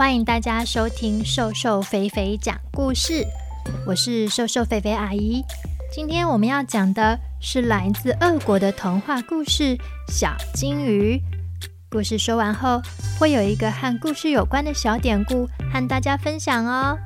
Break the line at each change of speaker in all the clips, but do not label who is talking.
欢迎大家收听瘦瘦肥肥讲故事，我是瘦瘦肥肥阿姨。今天我们要讲的是来自俄国的童话故事《小金鱼》。故事说完后，会有一个和故事有关的小典故和大家分享哦。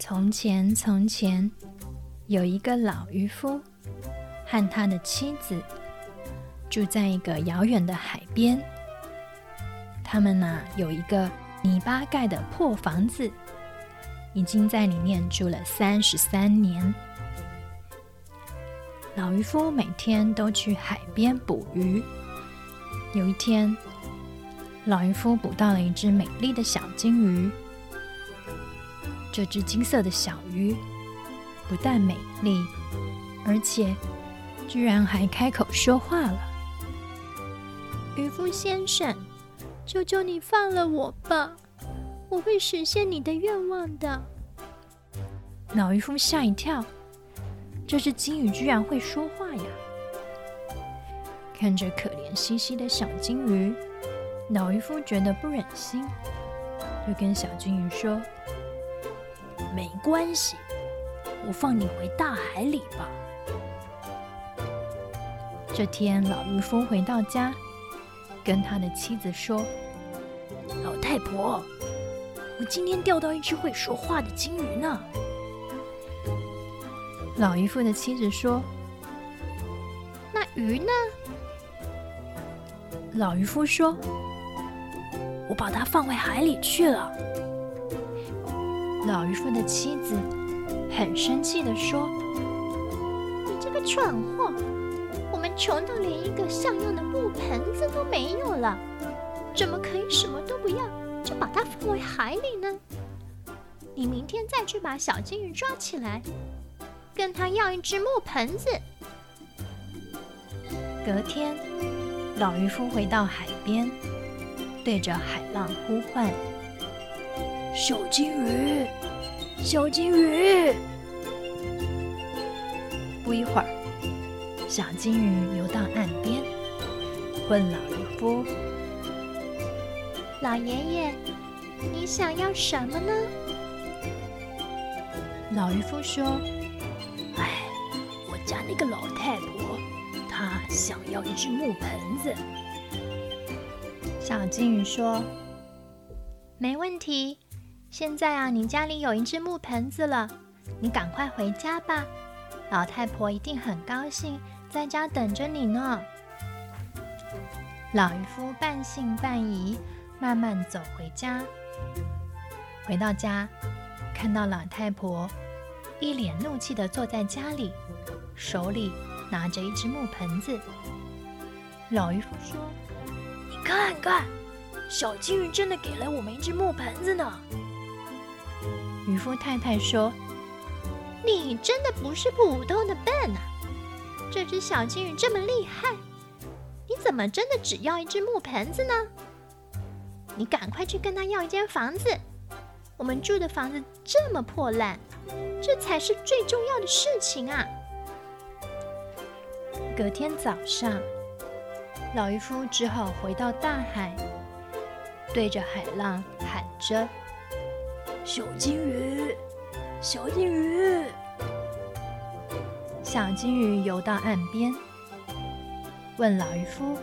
从前，从前有一个老渔夫和他的妻子住在一个遥远的海边。他们呢，有一个泥巴盖的破房子，已经在里面住了三十三年。老渔夫每天都去海边捕鱼。有一天，老渔夫捕到了一只美丽的小金鱼。这只金色的小鱼不但美丽，而且居然还开口说话了。渔夫先生，求求你放了我吧，我会实现你的愿望的。老渔夫吓一跳，这只金鱼居然会说话呀！看着可怜兮兮的小金鱼，老渔夫觉得不忍心，就跟小金鱼说。没关系，我放你回大海里吧。这天，老渔夫回到家，跟他的妻子说：“老太婆，我今天钓到一只会说话的金鱼呢。”老渔夫的妻子说：“那鱼呢？”老渔夫说：“我把它放回海里去了。”老渔夫的妻子很生气地说：“你这个蠢货，我们穷到连一个像样的木盆子都没有了，怎么可以什么都不要就把它放回海里呢？你明天再去把小金鱼抓起来，跟他要一只木盆子。”隔天，老渔夫回到海边，对着海浪呼唤。小金鱼，小金鱼。不一会儿，小金鱼游到岸边，问老渔夫：“老爷爷，你想要什么呢？”老渔夫说：“哎，我家那个老太婆，她想要一只木盆子。”小金鱼说：“没问题。”现在啊，你家里有一只木盆子了，你赶快回家吧，老太婆一定很高兴，在家等着你呢。老渔夫半信半疑，慢慢走回家。回到家，看到老太婆一脸怒气地坐在家里，手里拿着一只木盆子。老渔夫说：“你看看，小金鱼真的给了我们一只木盆子呢。”渔夫太太说：“你真的不是普通的笨啊！这只小金鱼这么厉害，你怎么真的只要一只木盆子呢？你赶快去跟他要一间房子。我们住的房子这么破烂，这才是最重要的事情啊！”隔天早上，老渔夫只好回到大海，对着海浪喊着。小金鱼，小金鱼，小金鱼游到岸边，问老渔夫：“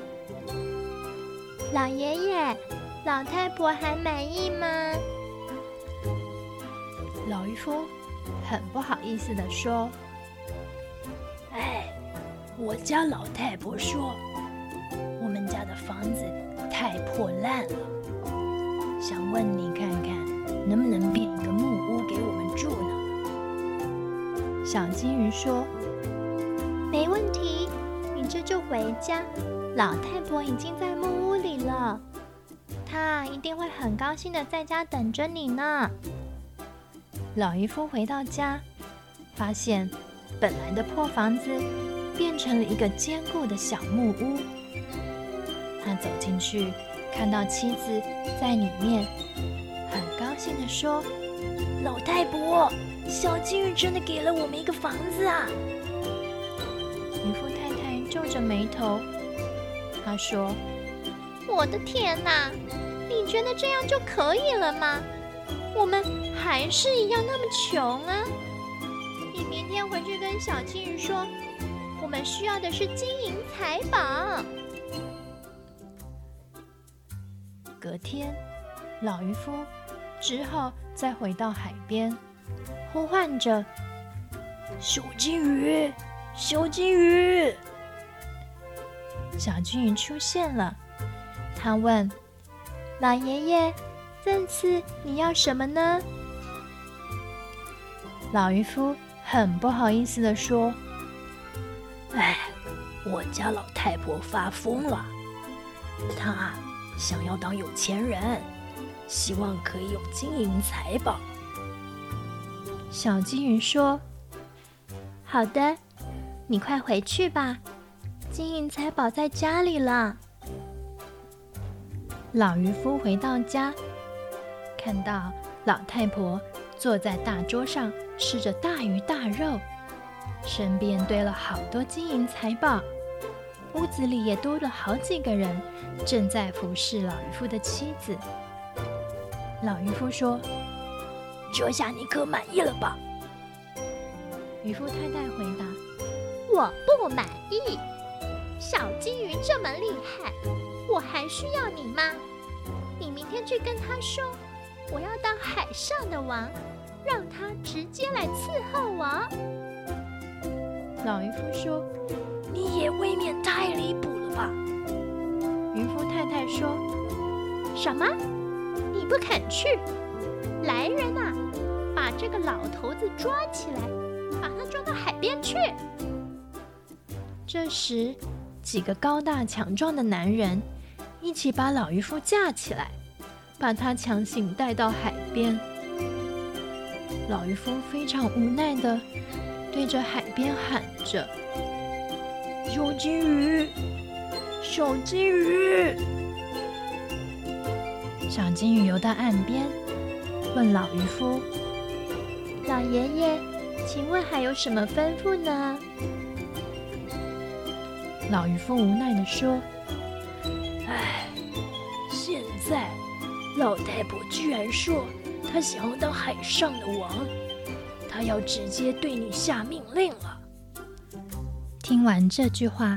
老爷爷，老太婆还满意吗？”老渔夫很不好意思地说：“哎，我家老太婆说，我们家的房子太破烂了，想问你看看。”能不能变小金鱼说：“没问题，你这就回家。老太婆已经在木屋里了，她一定会很高兴的在家等着你呢。”老渔夫回到家，发现本来的破房子变成了一个坚固的小木屋。他走进去，看到妻子在里面，很高兴地说：“老太婆，小金鱼真的给了我们一个房子啊！”渔夫太太皱着眉头，她说：“
我的天哪，你觉得这样就可以了吗？我们还是一样那么穷啊！你明天回去跟小金鱼说，我们需要的是金银财宝。”
隔天，老渔夫只好再回到海边，呼唤着：“小金鱼，小金鱼！”小金鱼出现了，他问：“老爷爷，这次你要什么呢？”老渔夫很不好意思地说：“哎，我家老太婆发疯了，她……”想要当有钱人，希望可以有金银财宝。小金鱼说：“好的，你快回去吧，金银财宝在家里了。”老渔夫回到家，看到老太婆坐在大桌上吃着大鱼大肉，身边堆了好多金银财宝。屋子里也多了好几个人，正在服侍老渔夫的妻子。老渔夫说：“这下你可满意了吧？”渔夫太太回答：“
我不满意。小金鱼这么厉害，我还需要你吗？你明天去跟他说，我要当海上的王，让他直接来伺候我。”
老渔夫说。你也未免太离谱了吧？渔夫太太说：“
什么？你不肯去？来人呐，把这个老头子抓起来，把他抓到海边去。”
这时，几个高大强壮的男人一起把老渔夫架起来，把他强行带到海边。老渔夫非常无奈地对着海边喊着。小金鱼，小金鱼，小金鱼游到岸边，问老渔夫：“老爷爷，请问还有什么吩咐呢？”老渔夫无奈地说：“哎，现在老太婆居然说她想要当海上的王，她要直接对你下命令了。”听完这句话，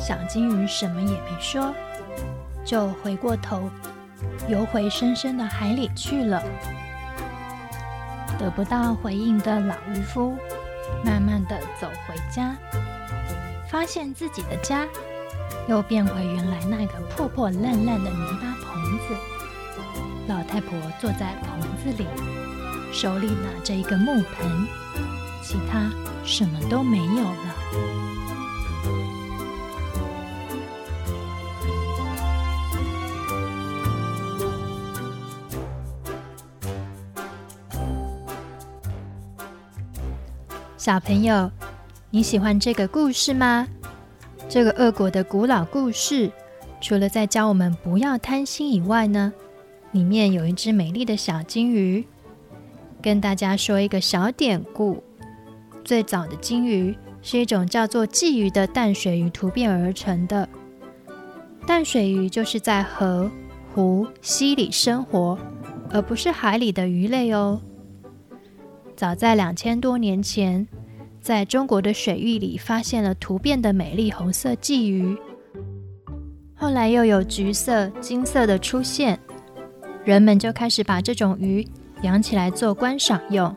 小金鱼什么也没说，就回过头游回深深的海里去了。得不到回应的老渔夫，慢慢地走回家，发现自己的家又变回原来那个破破烂烂的泥巴棚子。老太婆坐在棚子里，手里拿着一个木盆，其他什么都没有了。小朋友，你喜欢这个故事吗？这个俄国的古老故事，除了在教我们不要贪心以外呢，里面有一只美丽的小金鱼。跟大家说一个小典故：最早的金鱼是一种叫做鲫鱼的淡水鱼突变而成的。淡水鱼就是在河、湖、溪里生活，而不是海里的鱼类哦。早在两千多年前，在中国的水域里发现了突变的美丽红色鲫鱼，后来又有橘色、金色的出现，人们就开始把这种鱼养起来做观赏用。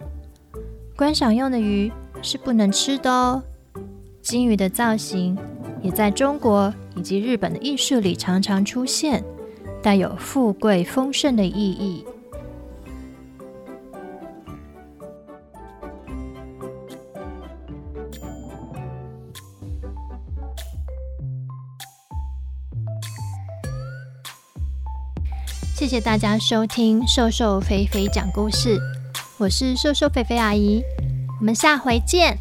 观赏用的鱼是不能吃的哦。金鱼的造型也在中国以及日本的艺术里常常出现，带有富贵丰盛的意义。谢谢大家收听瘦瘦肥肥讲故事，我是瘦瘦肥肥阿姨，我们下回见。